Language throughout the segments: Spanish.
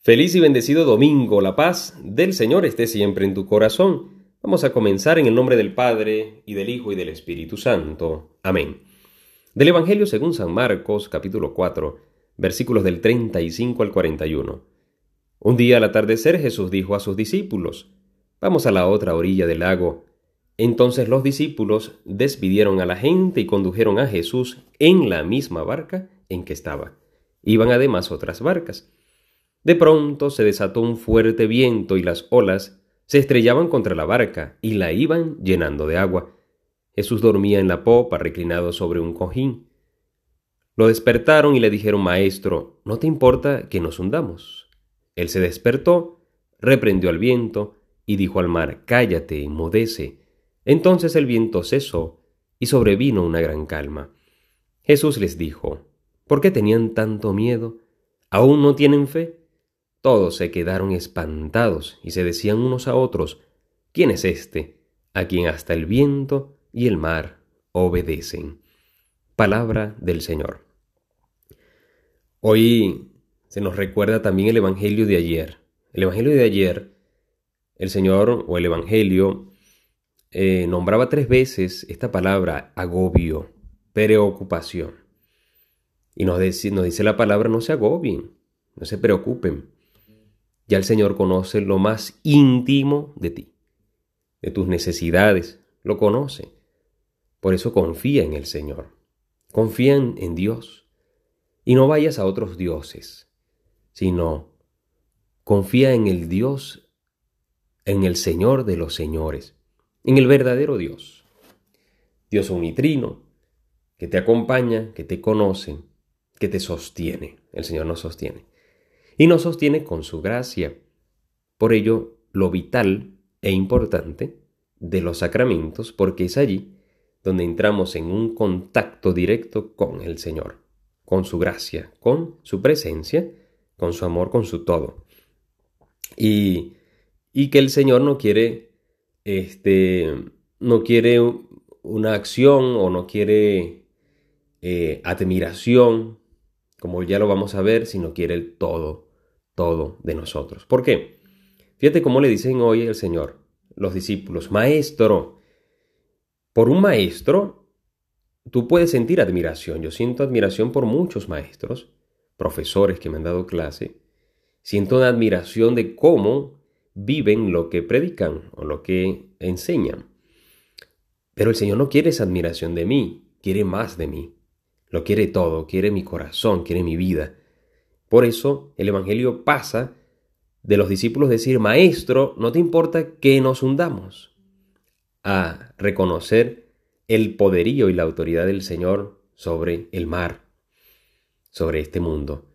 Feliz y bendecido domingo, la paz del Señor esté siempre en tu corazón. Vamos a comenzar en el nombre del Padre, y del Hijo, y del Espíritu Santo. Amén. Del Evangelio según San Marcos, capítulo 4, versículos del 35 al 41. Un día al atardecer Jesús dijo a sus discípulos, Vamos a la otra orilla del lago. Entonces los discípulos despidieron a la gente y condujeron a Jesús en la misma barca en que estaba. Iban además otras barcas. De pronto se desató un fuerte viento y las olas se estrellaban contra la barca y la iban llenando de agua. Jesús dormía en la popa reclinado sobre un cojín. Lo despertaron y le dijeron, Maestro, ¿no te importa que nos hundamos? Él se despertó, reprendió al viento y dijo al mar, Cállate, enmudece. Entonces el viento cesó y sobrevino una gran calma. Jesús les dijo, ¿por qué tenían tanto miedo? ¿Aún no tienen fe? Todos se quedaron espantados y se decían unos a otros, ¿quién es este, a quien hasta el viento y el mar obedecen? Palabra del Señor. Hoy se nos recuerda también el Evangelio de ayer. El Evangelio de ayer, el Señor o el Evangelio eh, nombraba tres veces esta palabra agobio, preocupación. Y nos, nos dice la palabra no se agobien, no se preocupen ya el Señor conoce lo más íntimo de ti, de tus necesidades, lo conoce. Por eso confía en el Señor, confía en, Dios. Y no vayas a otros dioses, sino confía en el Dios, en el Señor de los señores, en el verdadero Dios. Dios unitrino, que te acompaña, que te conoce, que te sostiene. El Señor nos sostiene y nos sostiene con su gracia. Por ello, lo vital e importante de los sacramentos, porque es allí donde entramos en un contacto directo con el Señor, con su gracia, con su presencia, con su amor, con su todo. Y, y que el Señor no quiere, este, no quiere una acción o no quiere eh, admiración, como ya lo vamos a ver, sino quiere el todo todo de nosotros. ¿Por qué? Fíjate cómo le dicen hoy el Señor, los discípulos, maestro. Por un maestro, tú puedes sentir admiración. Yo siento admiración por muchos maestros, profesores que me han dado clase. Siento una admiración de cómo viven lo que predican o lo que enseñan. Pero el Señor no quiere esa admiración de mí, quiere más de mí. Lo quiere todo, quiere mi corazón, quiere mi vida. Por eso el Evangelio pasa de los discípulos decir, Maestro, no te importa que nos hundamos, a reconocer el poderío y la autoridad del Señor sobre el mar, sobre este mundo.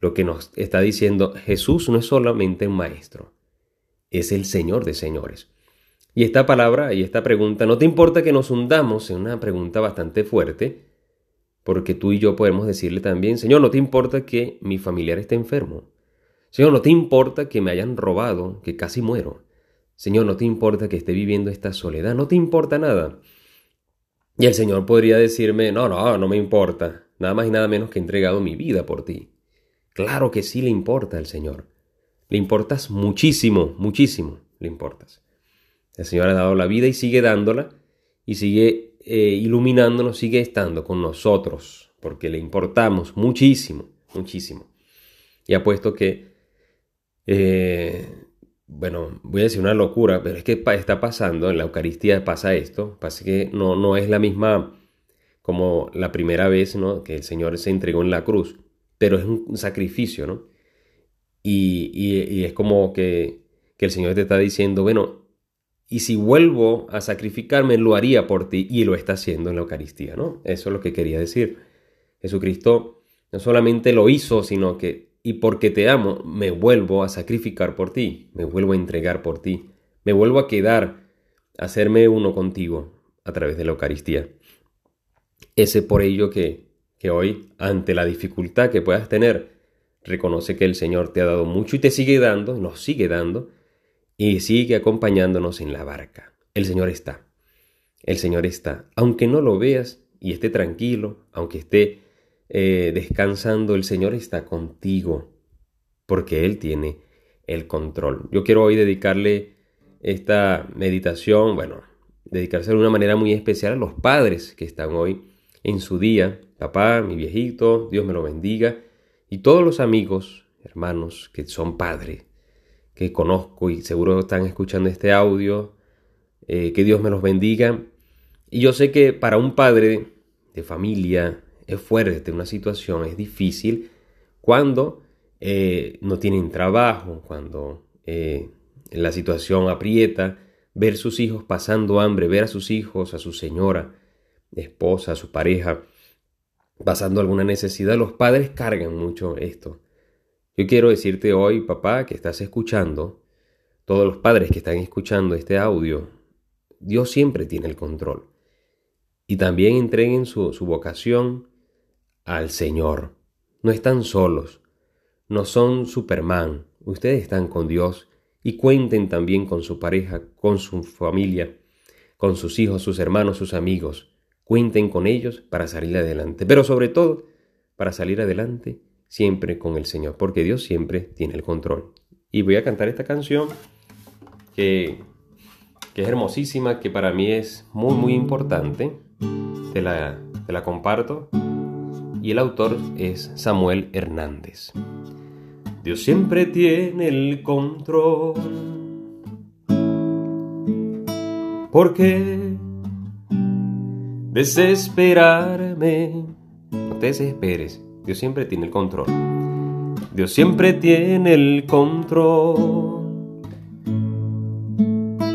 Lo que nos está diciendo Jesús no es solamente un maestro, es el Señor de señores. Y esta palabra y esta pregunta, no te importa que nos hundamos, es una pregunta bastante fuerte, porque tú y yo podemos decirle también, Señor, no te importa que mi familiar esté enfermo. Señor, no te importa que me hayan robado, que casi muero. Señor, no te importa que esté viviendo esta soledad, no te importa nada. Y el Señor podría decirme, no, no, no me importa, nada más y nada menos que he entregado mi vida por ti. Claro que sí le importa al Señor. Le importas muchísimo, muchísimo, le importas. El Señor ha dado la vida y sigue dándola y sigue eh, iluminándonos, sigue estando con nosotros, porque le importamos muchísimo, muchísimo. Y apuesto que, eh, bueno, voy a decir una locura, pero es que está pasando, en la Eucaristía pasa esto, pasa que no, no es la misma como la primera vez, ¿no? Que el Señor se entregó en la cruz, pero es un sacrificio, ¿no? Y, y es como que, que el Señor te está diciendo, bueno, y si vuelvo a sacrificarme, lo haría por ti y lo está haciendo en la Eucaristía, ¿no? Eso es lo que quería decir. Jesucristo no solamente lo hizo, sino que, y porque te amo, me vuelvo a sacrificar por ti, me vuelvo a entregar por ti, me vuelvo a quedar, a hacerme uno contigo a través de la Eucaristía. Ese por ello que, que hoy, ante la dificultad que puedas tener, reconoce que el Señor te ha dado mucho y te sigue dando, nos sigue dando, y sigue acompañándonos en la barca. El Señor está. El Señor está. Aunque no lo veas y esté tranquilo, aunque esté eh, descansando, el Señor está contigo. porque Él tiene el control. Yo quiero hoy dedicarle esta meditación, bueno, dedicarse de una manera muy especial a los padres que están hoy en su día. Papá, mi viejito, Dios me lo bendiga. Y todos los amigos, hermanos que son padres, que conozco y seguro están escuchando este audio, eh, que Dios me los bendiga. Y yo sé que para un padre de familia es fuerte una situación, es difícil cuando eh, no tienen trabajo, cuando eh, la situación aprieta, ver sus hijos pasando hambre, ver a sus hijos, a su señora, esposa, a su pareja, pasando alguna necesidad, los padres cargan mucho esto. Yo quiero decirte hoy, papá, que estás escuchando, todos los padres que están escuchando este audio, Dios siempre tiene el control. Y también entreguen su, su vocación al Señor. No están solos, no son Superman, ustedes están con Dios y cuenten también con su pareja, con su familia, con sus hijos, sus hermanos, sus amigos. Cuenten con ellos para salir adelante, pero sobre todo para salir adelante siempre con el Señor, porque Dios siempre tiene el control. Y voy a cantar esta canción que, es hermosísima, que para mí es muy, muy importante. Te la, te la comparto. Y el autor es Samuel Hernández. Dios siempre tiene el control. ¿Por qué desesperarme? No te desesperes, Dios siempre tiene el control. Dios siempre tiene el control.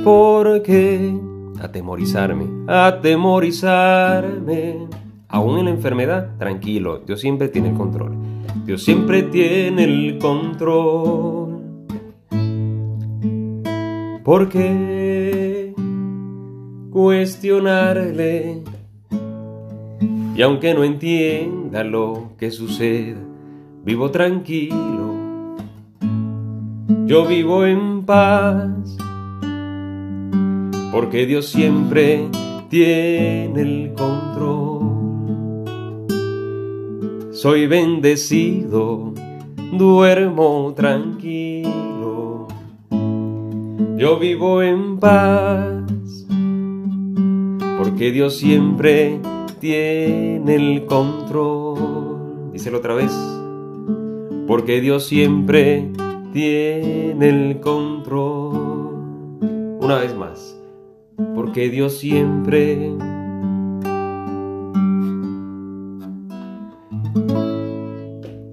¿Por qué atemorizarme? Atemorizarme. Aún en la enfermedad, tranquilo, Dios siempre tiene el control. Dios siempre tiene el control. ¿Por qué cuestionarle? Y aunque no entienda lo que sucede, vivo tranquilo. Yo vivo en paz. Porque Dios siempre tiene el control. Soy bendecido, duermo tranquilo. Yo vivo en paz, porque Dios siempre tiene el control. Díselo otra vez. Porque Dios siempre tiene el control. Una vez más. Porque Dios siempre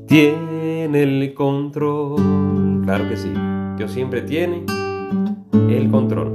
tiene el control. Claro que sí, Dios siempre tiene el control.